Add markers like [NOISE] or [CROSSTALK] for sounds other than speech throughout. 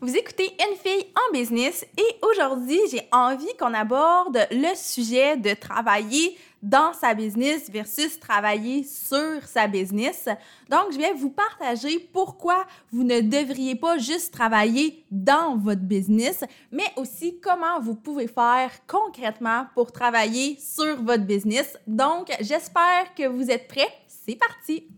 Vous écoutez Une fille en business et aujourd'hui, j'ai envie qu'on aborde le sujet de travailler dans sa business versus travailler sur sa business. Donc, je vais vous partager pourquoi vous ne devriez pas juste travailler dans votre business, mais aussi comment vous pouvez faire concrètement pour travailler sur votre business. Donc, j'espère que vous êtes prêts. C'est parti!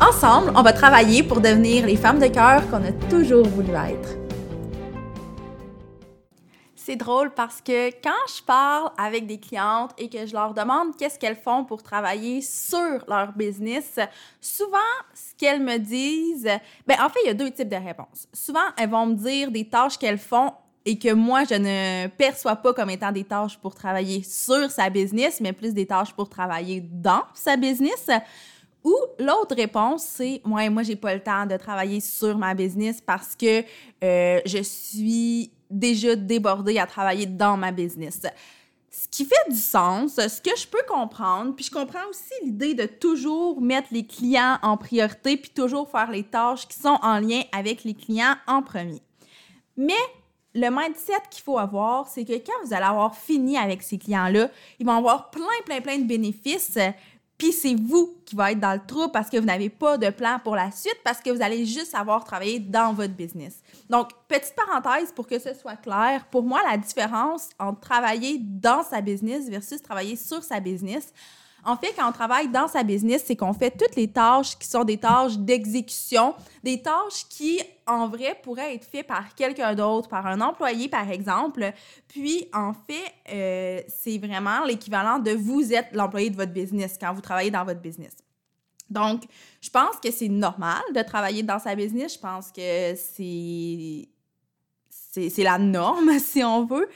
Ensemble, on va travailler pour devenir les femmes de cœur qu'on a toujours voulu être. C'est drôle parce que quand je parle avec des clientes et que je leur demande qu'est-ce qu'elles font pour travailler sur leur business, souvent, ce qu'elles me disent, ben en fait, il y a deux types de réponses. Souvent, elles vont me dire des tâches qu'elles font et que moi, je ne perçois pas comme étant des tâches pour travailler sur sa business, mais plus des tâches pour travailler dans sa business. Ou l'autre réponse, c'est ouais, moi, j'ai pas le temps de travailler sur ma business parce que euh, je suis déjà débordée à travailler dans ma business. Ce qui fait du sens, ce que je peux comprendre, puis je comprends aussi l'idée de toujours mettre les clients en priorité, puis toujours faire les tâches qui sont en lien avec les clients en premier. Mais le mindset qu'il faut avoir, c'est que quand vous allez avoir fini avec ces clients-là, ils vont avoir plein, plein, plein de bénéfices, puis c'est vous qui va être dans le trou parce que vous n'avez pas de plan pour la suite, parce que vous allez juste savoir travailler dans votre business. Donc, petite parenthèse pour que ce soit clair, pour moi, la différence entre travailler dans sa business versus travailler sur sa business, en fait, quand on travaille dans sa business, c'est qu'on fait toutes les tâches qui sont des tâches d'exécution, des tâches qui, en vrai, pourraient être faites par quelqu'un d'autre, par un employé, par exemple. Puis, en fait, euh, c'est vraiment l'équivalent de vous êtes l'employé de votre business quand vous travaillez dans votre business. Donc, je pense que c'est normal de travailler dans sa business. Je pense que c'est c'est la norme, [LAUGHS] si on veut.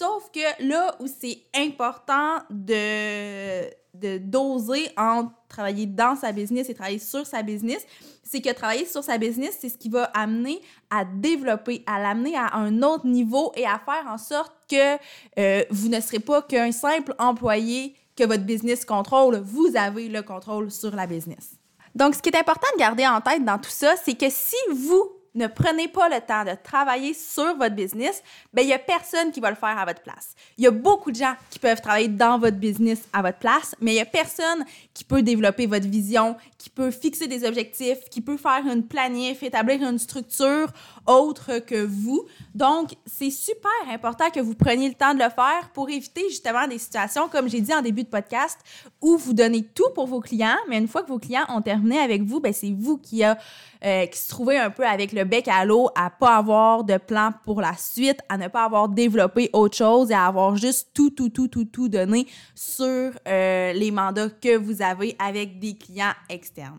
Sauf que là où c'est important de, de doser entre travailler dans sa business et travailler sur sa business, c'est que travailler sur sa business, c'est ce qui va amener à développer, à l'amener à un autre niveau et à faire en sorte que euh, vous ne serez pas qu'un simple employé que votre business contrôle. Vous avez le contrôle sur la business. Donc, ce qui est important de garder en tête dans tout ça, c'est que si vous ne prenez pas le temps de travailler sur votre business, ben il y a personne qui va le faire à votre place. Il y a beaucoup de gens qui peuvent travailler dans votre business à votre place, mais il y a personne qui peut développer votre vision, qui peut fixer des objectifs, qui peut faire une planif, établir une structure autre que vous. Donc, c'est super important que vous preniez le temps de le faire pour éviter justement des situations, comme j'ai dit en début de podcast, où vous donnez tout pour vos clients, mais une fois que vos clients ont terminé avec vous, ben c'est vous qui, a, euh, qui se trouvez un peu avec le bec à l'eau à pas avoir de plan pour la suite, à ne pas avoir développé autre chose et à avoir juste tout, tout, tout, tout, tout donné sur euh, les mandats que vous avez avec des clients externes.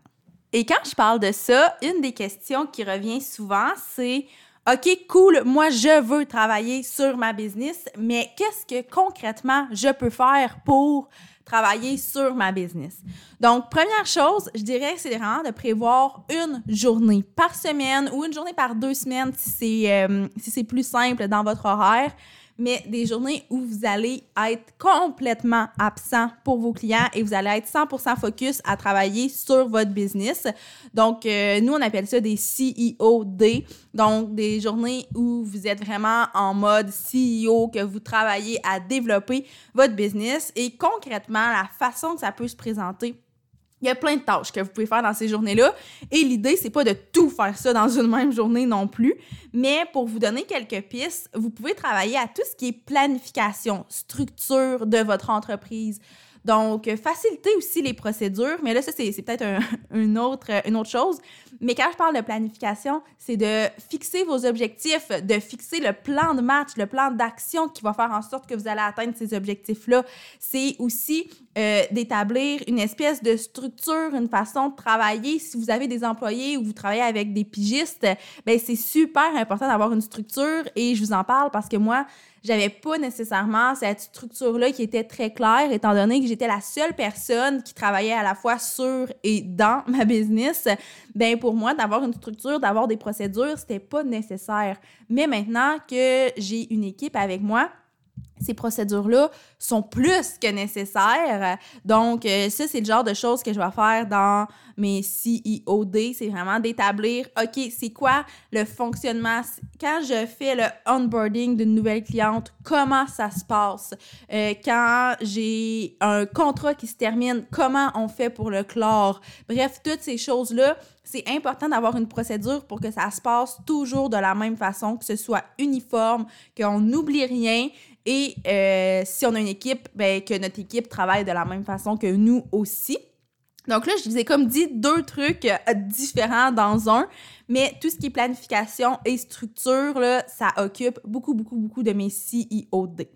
Et quand je parle de ça, une des questions qui revient souvent, c'est OK, cool, moi je veux travailler sur ma business, mais qu'est-ce que concrètement je peux faire pour travailler sur ma business? Donc, première chose, je dirais, c'est vraiment de prévoir une journée par semaine ou une journée par deux semaines si c'est euh, si c'est plus simple dans votre horaire mais des journées où vous allez être complètement absent pour vos clients et vous allez être 100% focus à travailler sur votre business. Donc, euh, nous, on appelle ça des CEO. Donc, des journées où vous êtes vraiment en mode CEO, que vous travaillez à développer votre business et concrètement, la façon que ça peut se présenter il y a plein de tâches que vous pouvez faire dans ces journées-là. Et l'idée, c'est pas de tout faire ça dans une même journée non plus. Mais pour vous donner quelques pistes, vous pouvez travailler à tout ce qui est planification, structure de votre entreprise. Donc, faciliter aussi les procédures, mais là, ça, c'est peut-être [LAUGHS] une, autre, une autre chose. Mais quand je parle de planification, c'est de fixer vos objectifs, de fixer le plan de match, le plan d'action qui va faire en sorte que vous allez atteindre ces objectifs-là. C'est aussi euh, d'établir une espèce de structure, une façon de travailler. Si vous avez des employés ou vous travaillez avec des pigistes, ben c'est super important d'avoir une structure et je vous en parle parce que moi, j'avais pas nécessairement cette structure-là qui était très claire, étant donné que j'étais la seule personne qui travaillait à la fois sur et dans [LAUGHS] ma business. Ben pour moi, d'avoir une structure, d'avoir des procédures, c'était pas nécessaire. Mais maintenant que j'ai une équipe avec moi, ces procédures-là sont plus que nécessaires. Donc, euh, ça, c'est le genre de choses que je vais faire dans mes CEOD. C'est vraiment d'établir, OK, c'est quoi le fonctionnement? Quand je fais le onboarding d'une nouvelle cliente, comment ça se passe? Euh, quand j'ai un contrat qui se termine, comment on fait pour le clore? Bref, toutes ces choses-là, c'est important d'avoir une procédure pour que ça se passe toujours de la même façon, que ce soit uniforme, qu'on n'oublie rien, et euh, si on a une équipe, ben, que notre équipe travaille de la même façon que nous aussi. Donc là, je vous ai comme dit deux trucs euh, différents dans un, mais tout ce qui est planification et structure, ça occupe beaucoup, beaucoup, beaucoup de mes CEOD.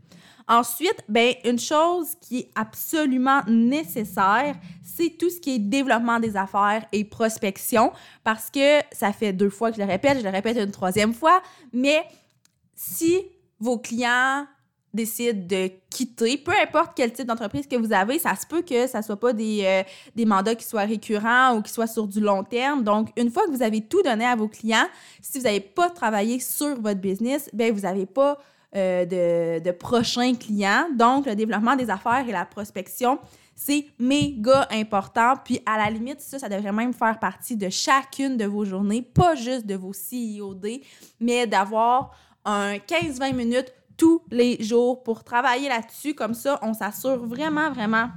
Ensuite, ben, une chose qui est absolument nécessaire, c'est tout ce qui est développement des affaires et prospection, parce que ça fait deux fois que je le répète, je le répète une troisième fois, mais si vos clients décide de quitter, peu importe quel type d'entreprise que vous avez, ça se peut que ça soit pas des, euh, des mandats qui soient récurrents ou qui soient sur du long terme. Donc, une fois que vous avez tout donné à vos clients, si vous n'avez pas travaillé sur votre business, ben vous n'avez pas euh, de, de prochains clients. Donc, le développement des affaires et la prospection, c'est méga important. Puis à la limite, ça, ça devrait même faire partie de chacune de vos journées, pas juste de vos CIOD, mais d'avoir un 15-20 minutes tous les jours pour travailler là-dessus. Comme ça, on s'assure vraiment, vraiment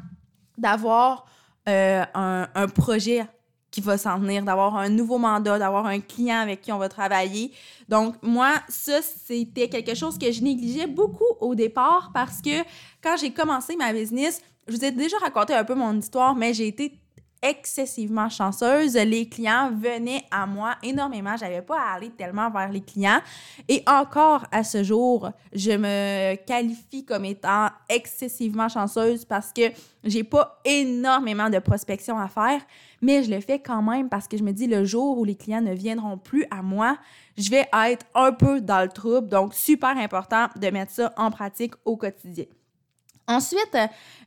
d'avoir euh, un, projet qui va s'en venir, d'avoir un nouveau mandat, d'avoir un client avec qui on va travailler. Donc, moi, ça, c'était quelque chose que je négligeais beaucoup au départ parce que quand j'ai commencé ma business, je vous ai déjà raconté un peu mon histoire, mais j'ai été excessivement chanceuse. Les clients venaient à moi énormément. J'avais pas à aller tellement vers les clients. Et encore à ce jour, je me qualifie comme étant excessivement chanceuse parce que j'ai pas énormément de prospection à faire, mais je le fais quand même parce que je me dis le jour où les clients ne viendront plus à moi, je vais être un peu dans le trouble. Donc, super important de mettre ça en pratique au quotidien. Ensuite,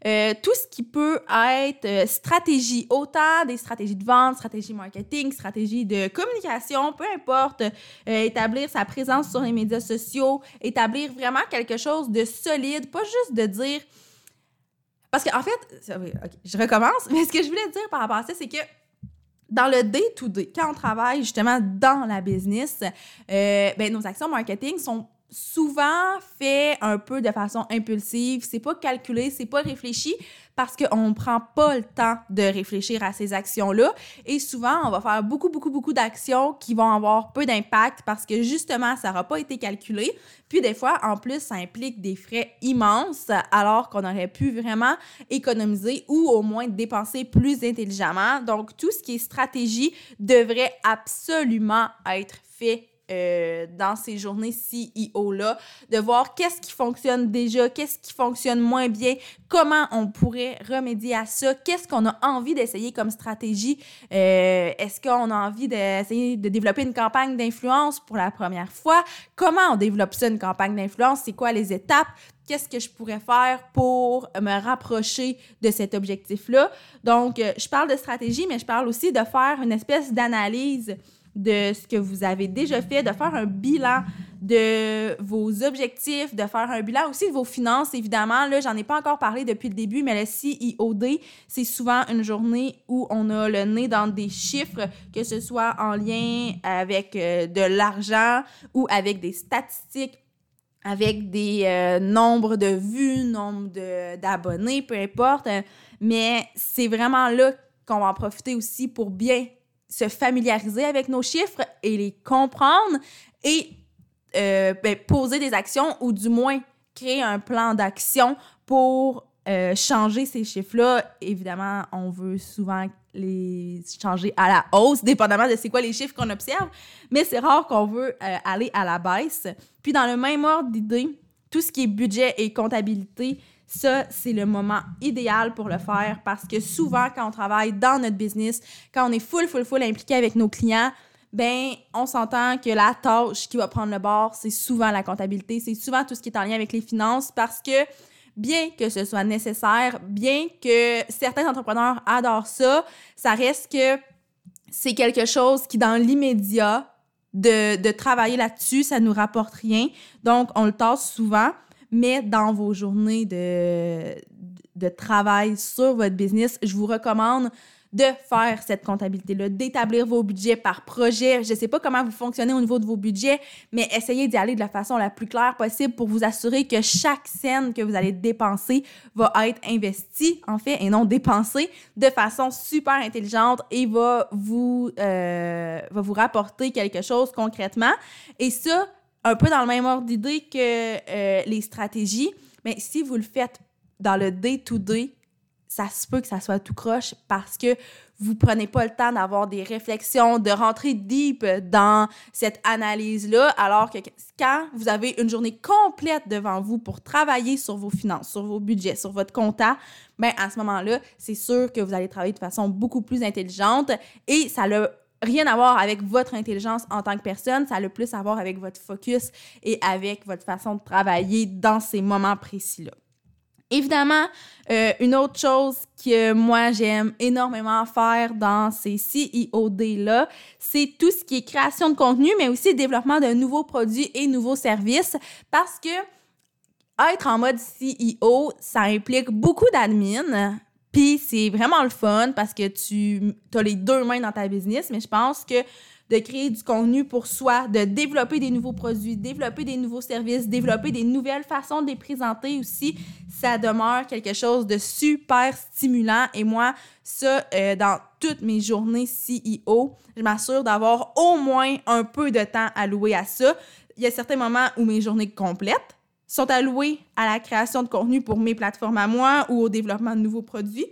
euh, tout ce qui peut être euh, stratégie, autant des stratégies de vente, stratégie marketing, stratégie de communication, peu importe, euh, établir sa présence sur les médias sociaux, établir vraiment quelque chose de solide, pas juste de dire... Parce qu'en fait, je recommence, [LAUGHS] mais ce que je voulais dire par rapport à ça, c'est que dans le day-to-day, quand on travaille justement dans la business, ben, nos actions marketing sont souvent fait un peu de façon impulsive, c'est pas calculé, c'est pas réfléchi parce qu'on prend pas le temps de réfléchir à ces actions-là et souvent on va faire beaucoup beaucoup beaucoup d'actions qui vont avoir peu d'impact parce que justement ça n'aura pas été calculé. Puis des fois en plus ça implique des frais immenses alors qu'on aurait pu vraiment économiser ou au moins dépenser plus intelligemment. Donc tout ce qui est stratégie devrait absolument être fait euh, dans ces journées CEO-là, de voir qu'est-ce qui fonctionne déjà, qu'est-ce qui fonctionne moins bien, comment on pourrait remédier à ça, qu'est-ce qu'on a envie d'essayer comme stratégie. Euh, est-ce qu'on a envie d'essayer de développer une campagne d'influence pour la première fois? Comment on développe ça, une campagne d'influence? C'est quoi les étapes? qu'est-ce que je pourrais faire pour me rapprocher de cet objectif-là? Donc, euh, je parle de stratégie, mais je parle aussi de faire une espèce d'analyse de ce que vous avez déjà fait, de faire un bilan de vos objectifs, de faire un bilan aussi de vos finances, évidemment. Là, j'en ai pas encore parlé depuis le début, mais le CIOD, c'est souvent une journée où on a le nez dans des chiffres, que ce soit en lien avec euh, de l'argent ou avec des statistiques avec des euh, nombres de vues, nombre d'abonnés, peu importe. Mais c'est vraiment là qu'on va en profiter aussi pour bien se familiariser avec nos chiffres et les comprendre et euh, ben, poser des actions ou du moins créer un plan d'action pour euh, changer ces chiffres-là, évidemment, on veut souvent les changer à la hausse, dépendamment de c'est quoi les chiffres qu'on observe, mais c'est rare qu'on veut euh, aller à la baisse. Puis dans le même ordre d'idée, tout ce qui est budget et comptabilité, ça, c'est le moment idéal pour le faire parce que souvent, quand on travaille dans notre business, quand on est full, full, full impliqué avec nos clients, ben on s'entend que la tâche qui va prendre le bord, c'est souvent la comptabilité, c'est souvent tout ce qui est en lien avec les finances parce que bien que ce soit nécessaire, bien que certains entrepreneurs adorent ça, ça reste que c'est quelque chose qui, dans l'immédiat, de, de, travailler là-dessus, ça nous rapporte rien. Donc, on le tasse souvent, mais dans vos journées de, de travail sur votre business, je vous recommande de faire cette comptabilité-là, d'établir vos budgets par projet. Je ne sais pas comment vous fonctionnez au niveau de vos budgets, mais essayez d'y aller de la façon la plus claire possible pour vous assurer que chaque scène que vous allez dépenser va être investie, en fait, et non dépensée de façon super intelligente et va vous, euh, va vous rapporter quelque chose concrètement. Et ça, un peu dans le même ordre d'idée que euh, les stratégies, mais si vous le faites dans le day-to-day, ça se peut que ça soit tout croche parce que vous prenez pas le temps d'avoir des réflexions, de rentrer deep dans cette analyse-là, alors que quand vous avez une journée complète devant vous pour travailler sur vos finances, sur vos budgets, sur votre compta, ben à ce moment-là, c'est sûr que vous allez travailler de façon beaucoup plus intelligente et ça n'a rien à voir avec votre intelligence en tant que personne, ça a le plus à voir avec votre focus et avec votre façon de travailler dans ces moments précis-là. Évidemment, euh, une autre chose que moi j'aime énormément faire dans ces CEOD-là, c'est tout ce qui est création de contenu, mais aussi développement de nouveaux produits et nouveaux services parce que être en mode CEO, ça implique beaucoup d'admin. Puis c'est vraiment le fun parce que tu as les deux mains dans ta business, mais je pense que de créer du contenu pour soi, de développer des nouveaux produits, développer des nouveaux services, développer des nouvelles façons de les présenter aussi, ça demeure quelque chose de super stimulant. Et moi, ça, euh, dans toutes mes journées CEO, je m'assure d'avoir au moins un peu de temps alloué à ça. Il y a certains moments où mes journées complètes sont allouées à la création de contenu pour mes plateformes à moi ou au développement de nouveaux produits.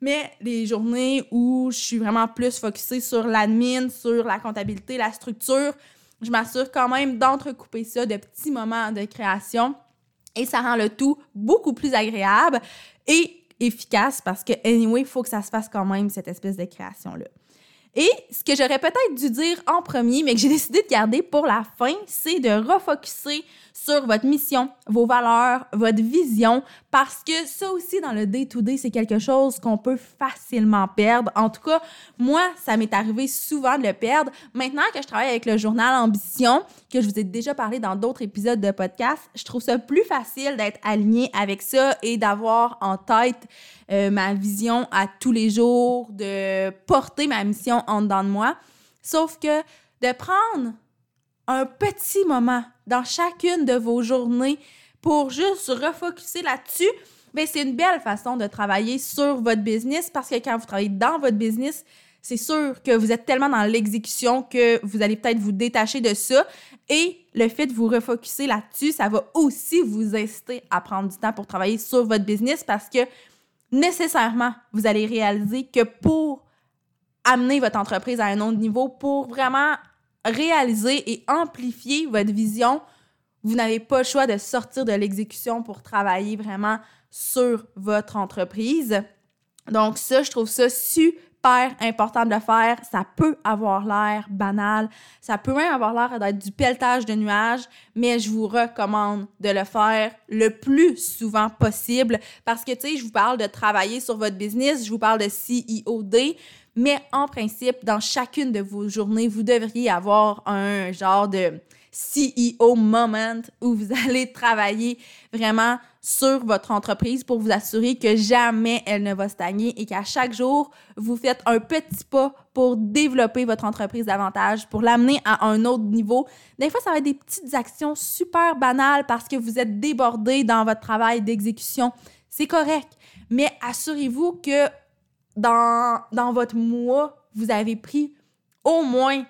Mais les journées où je suis vraiment plus focusée sur l'admin, sur la comptabilité, la structure, je m'assure quand même d'entrecouper ça de petits moments de création et ça rend le tout beaucoup plus agréable et efficace parce que, anyway, il faut que ça se fasse quand même, cette espèce de création-là. Et ce que j'aurais peut-être dû dire en premier, mais que j'ai [LAUGHS] décidé de garder pour la fin, c'est de refocuser sur votre mission, vos valeurs, votre vision, parce que ça aussi, dans le day-to-day, c'est quelque chose qu'on peut facilement perdre. En tout cas, moi, ça m'est arrivé souvent de le perdre. Maintenant que je travaille avec le journal Ambition, que je vous ai déjà parlé dans d'autres épisodes de podcast, je trouve ça plus facile d'être aligné avec ça et d'avoir en tête euh, ma vision à tous les jours, de porter ma mission en dedans de moi. Sauf que de prendre un petit moment dans chacune de vos journées pour juste refocuser là-dessus, ben c'est une belle façon de travailler sur votre business parce que quand vous travaillez dans votre business, c'est sûr que vous êtes tellement dans l'exécution que vous allez peut-être vous détacher de ça. Et le fait de vous refocuser là-dessus, ça va aussi vous inciter à prendre du temps pour travailler sur votre business parce que nécessairement, vous allez réaliser que pour amener votre entreprise à un autre niveau, pour vraiment réaliser et amplifier votre vision, vous n'avez pas le choix de sortir de l'exécution pour travailler vraiment sur votre entreprise. Donc ça, je trouve ça super important de le faire. Ça peut avoir l'air banal, ça peut même avoir l'air d'être du pelletage de nuages, mais je vous recommande de le faire le plus souvent possible parce que, tu sais, je vous parle de travailler sur votre business, je vous parle de CEOD, mais en principe, dans chacune de vos journées, vous devriez avoir un genre de CEO moment où vous [LAUGHS] allez travailler vraiment sur votre entreprise pour vous assurer que jamais elle ne va stagner et qu'à chaque jour, vous faites un petit pas pour développer votre entreprise davantage, pour l'amener à un autre niveau. Des fois, ça va être des petites actions super banales parce que vous êtes débordé dans votre travail d'exécution. C'est correct, mais assurez-vous que dans, dans votre mois, vous avez pris au moins,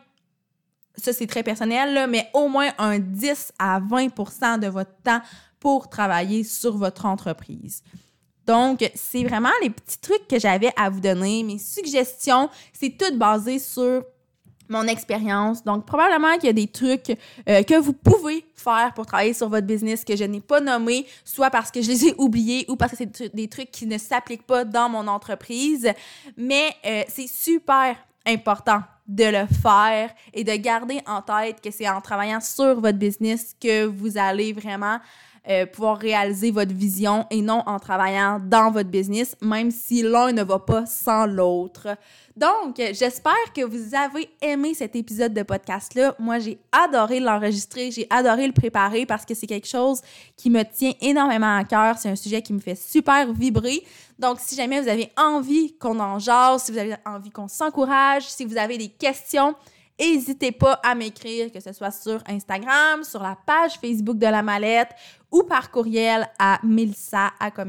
ça c'est très personnel, mais au moins un 10 à 20% de votre temps pour travailler sur votre entreprise. Donc, c'est vraiment les petits trucs que j'avais à vous donner. Mes suggestions, c'est tout basé sur mon expérience. Donc, probablement qu'il y a des trucs euh, que vous pouvez faire pour travailler sur votre business que je n'ai pas nommé, soit parce que je les ai oubliés ou parce que c'est des trucs qui ne s'appliquent pas dans mon entreprise. Mais euh, c'est super important de le faire et de garder en tête que c'est en travaillant sur votre business que vous allez vraiment euh, pouvoir réaliser votre vision et non en travaillant dans votre business, même si l'un ne va pas sans l'autre. Donc, j'espère que vous avez aimé cet épisode de podcast-là. Moi, j'ai adoré l'enregistrer, j'ai adoré le préparer parce que c'est quelque chose qui me tient énormément à cœur. C'est un sujet qui me fait super vibrer. Donc, si jamais vous avez envie qu'on en jase, si vous avez envie qu'on s'encourage, si vous avez des questions, N'hésitez pas à m'écrire, que ce soit sur Instagram, sur la page Facebook de la mallette ou par courriel à melissa à Ça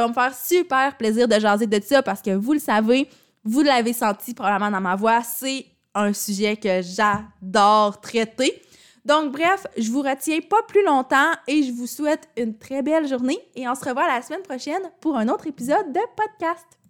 va me faire super plaisir de jaser de ça parce que vous le savez, vous l'avez senti probablement dans ma voix, c'est un sujet que j'adore traiter. Donc, bref, je vous retiens pas plus longtemps et je vous souhaite une très belle journée et on se revoit la semaine prochaine pour un autre épisode de podcast.